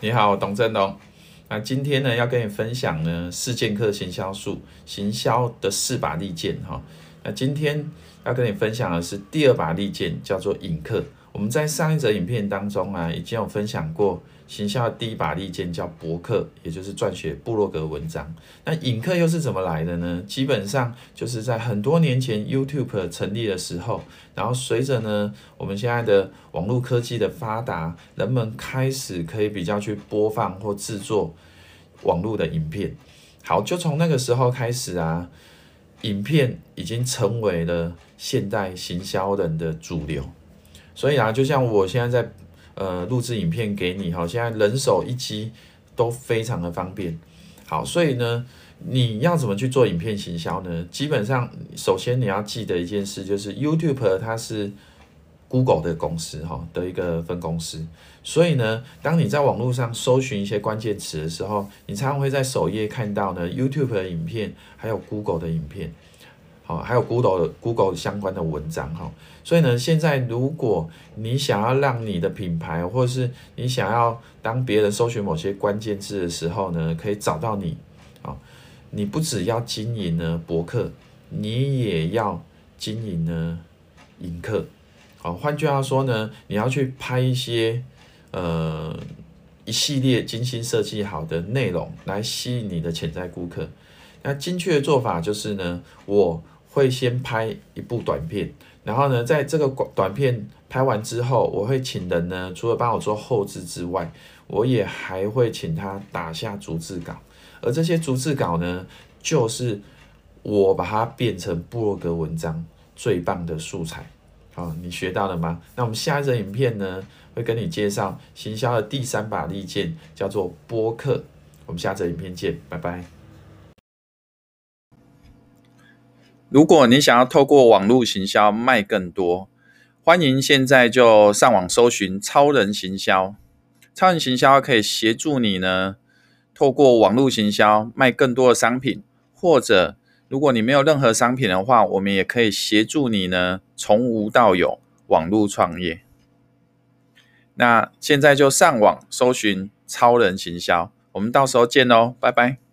你好，董振东。那今天呢，要跟你分享呢，四剑客行销术，行销的四把利剑哈。那今天要跟你分享的是第二把利剑，叫做引客。我们在上一则影片当中啊，已经有分享过行销的第一把利剑叫博客，也就是撰写部落格文章。那引客又是怎么来的呢？基本上就是在很多年前 YouTube 成立的时候，然后随着呢我们现在的网络科技的发达，人们开始可以比较去播放或制作网络的影片。好，就从那个时候开始啊，影片已经成为了现代行销人的主流。所以啊，就像我现在在呃录制影片给你哈，现在人手一机都非常的方便。好，所以呢，你要怎么去做影片行销呢？基本上，首先你要记得一件事，就是 YouTube 它是 Google 的公司哈的一个分公司。所以呢，当你在网络上搜寻一些关键词的时候，你常常会在首页看到呢 YouTube 的影片，还有 Google 的影片。好，还有 Google Google 相关的文章哈，所以呢，现在如果你想要让你的品牌，或者是你想要当别人搜寻某些关键字的时候呢，可以找到你，啊，你不只要经营呢博客，你也要经营呢引客，啊，换句话说呢，你要去拍一些呃一系列精心设计好的内容来吸引你的潜在顾客，那精确的做法就是呢，我。会先拍一部短片，然后呢，在这个短短片拍完之后，我会请人呢，除了帮我做后制之外，我也还会请他打下逐字稿，而这些逐字稿呢，就是我把它变成部落格文章最棒的素材。好，你学到了吗？那我们下一则影片呢，会跟你介绍行销的第三把利剑，叫做播客。我们下则影片见，拜拜。如果你想要透过网络行销卖更多，欢迎现在就上网搜寻超人行销。超人行销可以协助你呢，透过网络行销卖更多的商品，或者如果你没有任何商品的话，我们也可以协助你呢，从无到有网络创业。那现在就上网搜寻超人行销，我们到时候见喽，拜拜。